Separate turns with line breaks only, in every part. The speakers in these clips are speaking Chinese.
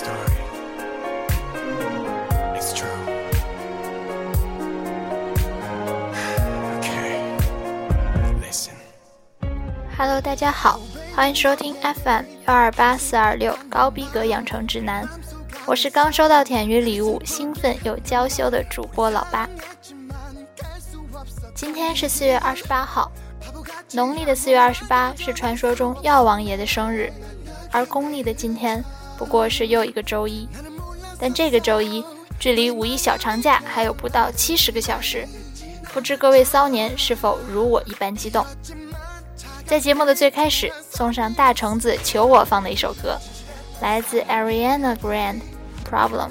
story.
Hello，大家好，欢迎收听 FM 幺二八四二六高逼格养成指南，我是刚收到甜鱼礼物、兴奋又娇羞的主播老八。今天是四月二十八号，农历的四月二十八是传说中药王爷的生日，而公历的今天。不过是又一个周一，但这个周一距离五一小长假还有不到七十个小时，不知各位骚年是否如我一般激动？在节目的最开始，送上大橙子求我放的一首歌，来自 Ariana Grande，《Problem》。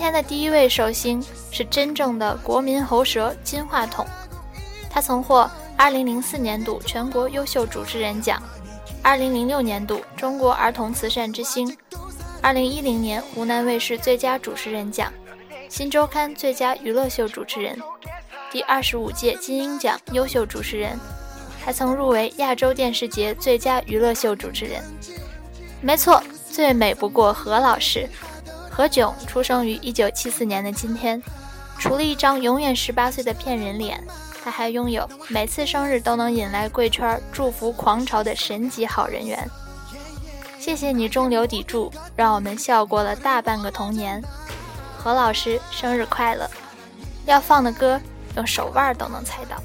今天的第一位寿星是真正的国民喉舌金话筒，他曾获2004年度全国优秀主持人奖、2006年度中国儿童慈善之星、2010年湖南卫视最佳主持人奖、新周刊最佳娱乐秀主持人、第二十五届金鹰奖优秀主持人，还曾入围亚洲电视节最佳娱乐秀主持人。没错，最美不过何老师。何炅出生于一九七四年的今天，除了一张永远十八岁的骗人脸，他还拥有每次生日都能引来贵圈祝福狂潮的神级好人缘。谢谢你中流砥柱，让我们笑过了大半个童年。何老师生日快乐！要放的歌，用手腕都能猜到。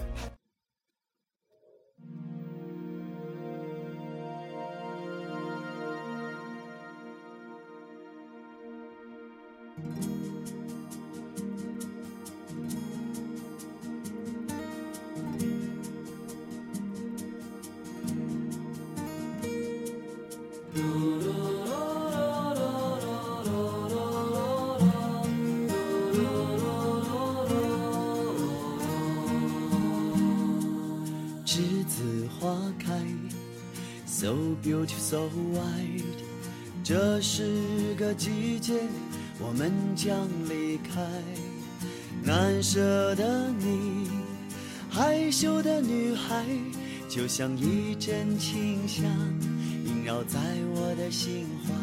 wide so to。这是个季节，
我们将离开，难舍的你，害羞的女孩，就像一阵清香，萦绕在我的心怀。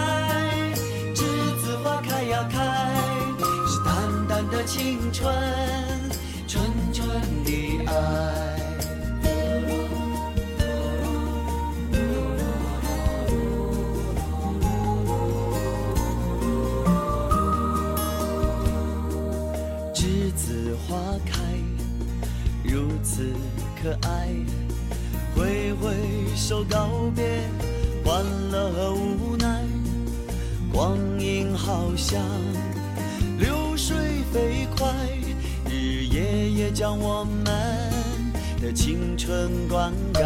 青春纯纯的爱，栀子花开，如此可爱。挥挥手告别欢乐和无奈，光阴好像。将我们的青春灌溉。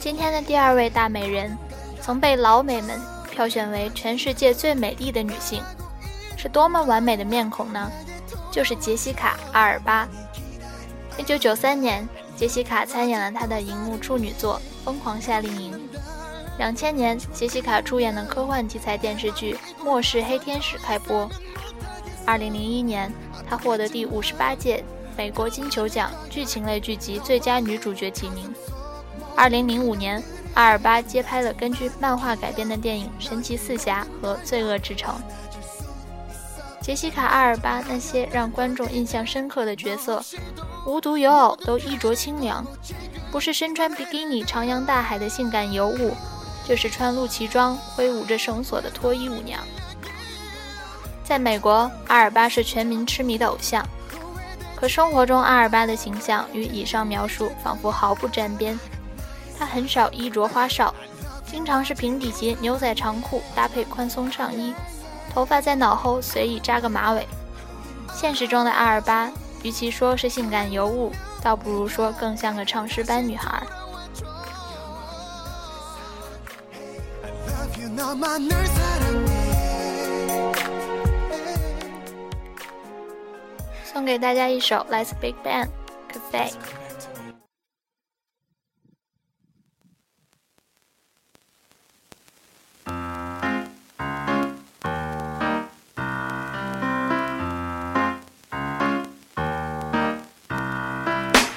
今天的第二位大美人，曾被老美们。票选为全世界最美丽的女性，是多么完美的面孔呢？就是杰西卡·阿尔巴。一九九三年，杰西卡参演了她的荧幕处女作《疯狂夏令营》。两千年，杰西卡出演的科幻题材电视剧《末世黑天使》开播。二零零一年，她获得第五十八届美国金球奖剧情类剧集最佳女主角提名。二零零五年。阿尔巴接拍了根据漫画改编的电影《神奇四侠》和《罪恶之城》。杰西卡·阿尔巴那些让观众印象深刻的角色，无独有偶，都衣着清凉，不是身穿比基尼徜徉大海的性感尤物，就是穿露脐装挥舞着绳索的脱衣舞娘。在美国，阿尔巴是全民痴迷的偶像，可生活中，阿尔巴的形象与以上描述仿佛毫不沾边。她很少衣着花哨，经常是平底鞋、牛仔长裤搭配宽松上衣，头发在脑后随意扎个马尾。现实中的阿尔巴，与其说是性感尤物，倒不如说更像个唱诗班女孩。送给大家一首来自 Big Bang，《咖 e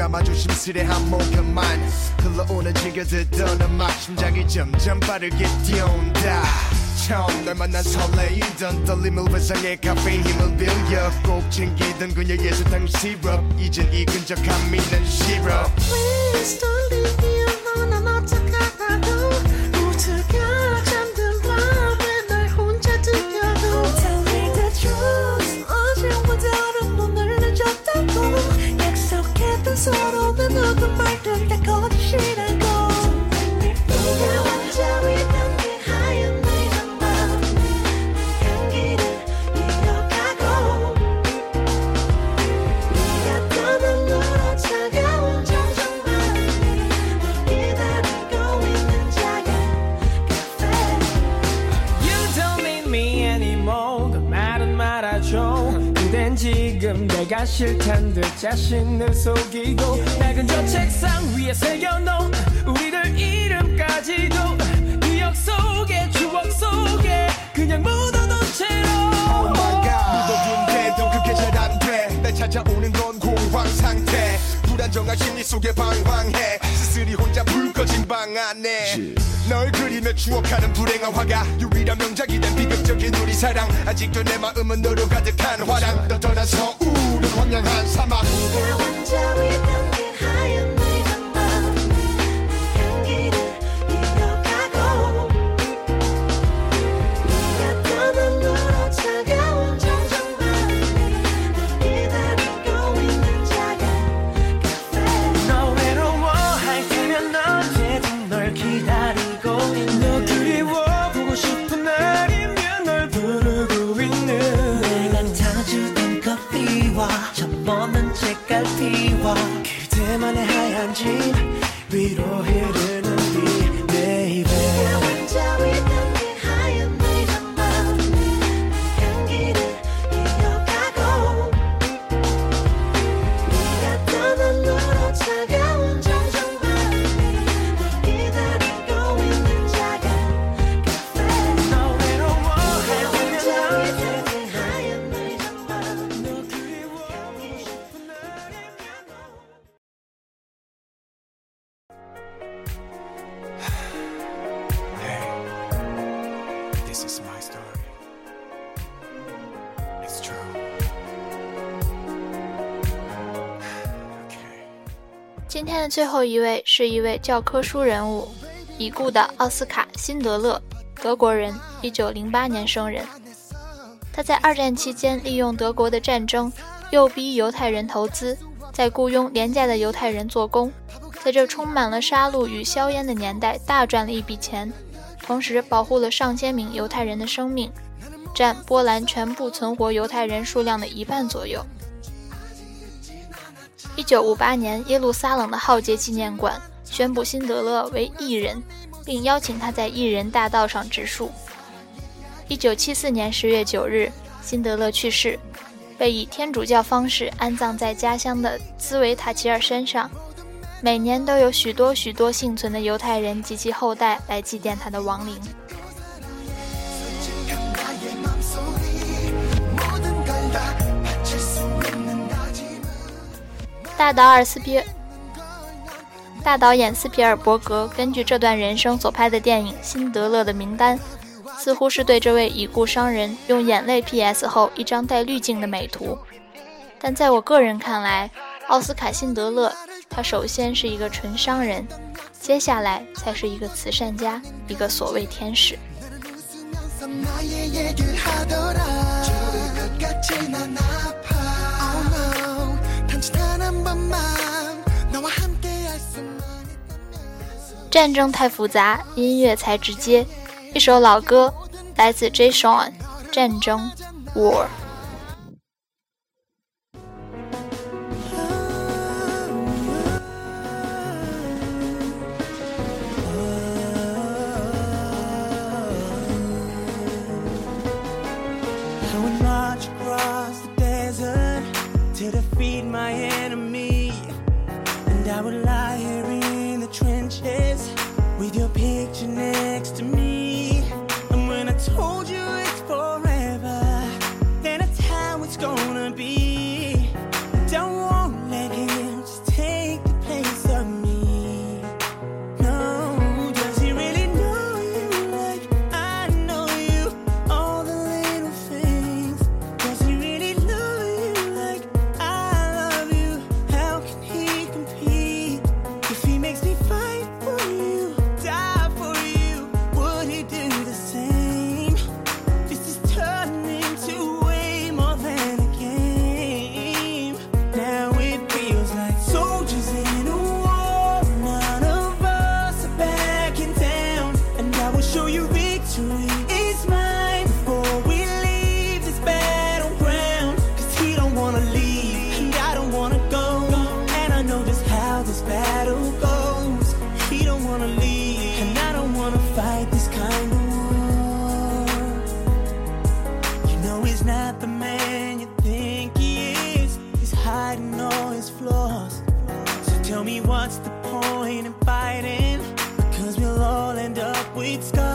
감아 조심스의한 모금만 흘러오는 즐겨 듣던 음악 심장이 점점 빠르게 뛰어온다
처음 널 만난 설레이던 떨림을 회상해 카페인 힘을 빌려 꼭 챙기던 그녀의 사탕 시럽 이젠 이 근적함
있는 시럽
Please don't leave me 사실 탄듯 자신을 속이고 낡은 저 책상 위에 새겨놓은 우리들 이름까지도 기억 속에 추억 속에 그냥 묻어놓은 채로
Oh my god 무더군데도 그게 잘 안돼날 찾아오는 건 공황 상태 불안정한 심리 속에 방황해 스스리 혼자 불 꺼진 방 안에 널 그리며 추억하는 불행한 화가 유일한 명작이 된 비극적인 우리 사랑 아직도 내 마음은 너로 가득한 화랑 너 떠난 서울 은 황량한 사막
今天的最后一位是一位教科书人物，已故的奥斯卡·辛德勒，德国人，一九零八年生人。他在二战期间利用德国的战争诱逼犹太人投资，在雇佣廉价的犹太人做工，在这充满了杀戮与硝烟的年代大赚了一笔钱，同时保护了上千名犹太人的生命，占波兰全部存活犹太人数量的一半左右。一九五八年，耶路撒冷的浩劫纪念馆宣布辛德勒为异人，并邀请他在异人大道上植树。一九七四年十月九日，辛德勒去世，被以天主教方式安葬在家乡的兹维塔齐尔山上。每年都有许多许多幸存的犹太人及其后代来祭奠他的亡灵。大导斯皮，大导演斯皮尔伯格根据这段人生所拍的电影《辛德勒的名单》，似乎是对这位已故商人用眼泪 P.S. 后一张带滤镜的美图。但在我个人看来，奥斯卡辛德勒，他首先是一个纯商人，接下来才是一个慈善家，一个所谓天使。战争太复杂，音乐才直接。一首老歌，来自 J.
a s o n 战争》War。Tell me what's the point in fighting? Cause we'll all end up with scars.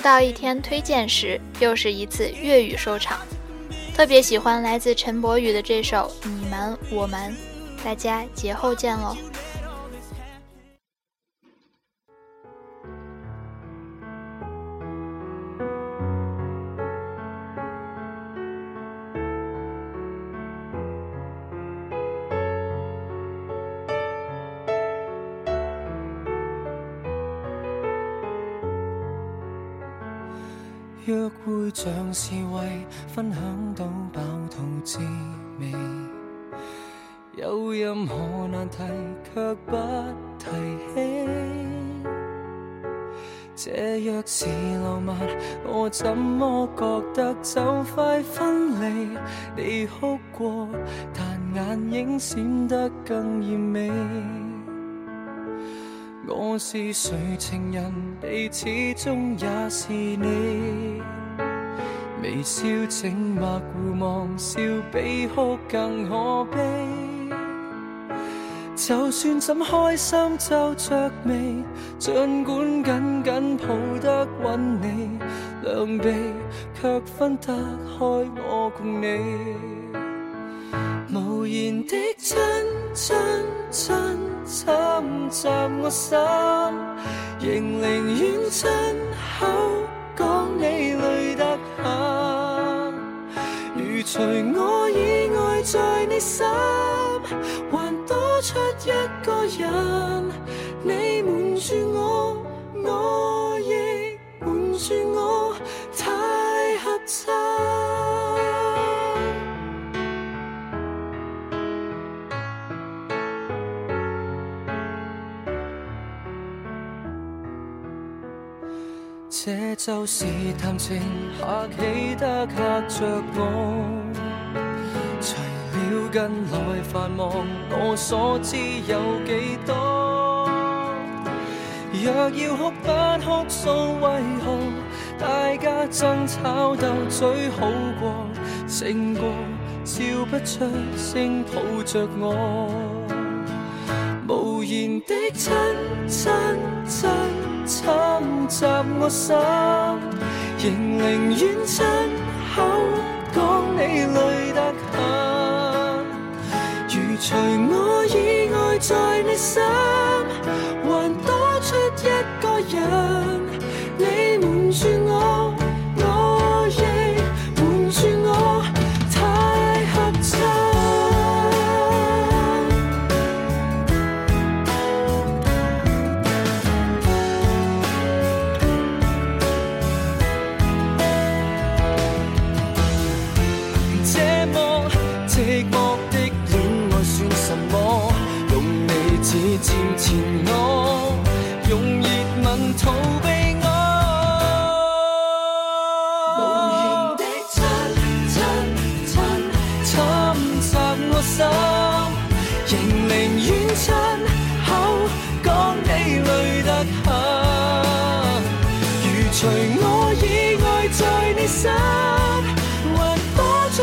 到一天推荐时，又是一次粤语收场。特别喜欢来自陈柏宇的这首《你瞒我瞒》，大家节后见喽。
像是为分享到饱肚滋味，有任何难题却不提起。这若是浪漫，我怎么觉得就快分离？你哭过，但眼影闪得更艳美。我是谁情人，你始终也是你。微笑静默互望，笑比哭更可悲。就算怎开心皱着眉，尽管紧紧抱得稳你，两臂却分得开我共你。无言的亲亲亲侵袭我心，仍宁愿亲口讲你累得。如除我以外，在你心还多出一个人，你瞒住我，我亦瞒住我，太合衬。这就是談情，客，企得嚇着我。除了近來繁忙，我所知有幾多？若要哭不哭訴，為何大家爭吵斗嘴好過？胜過，笑不出聲，抱着我，無言的真真真侵袭我心，仍宁愿亲口讲你累得很。如除我以外在你心，还多出一个人。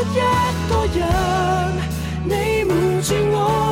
一个人，你瞒住我。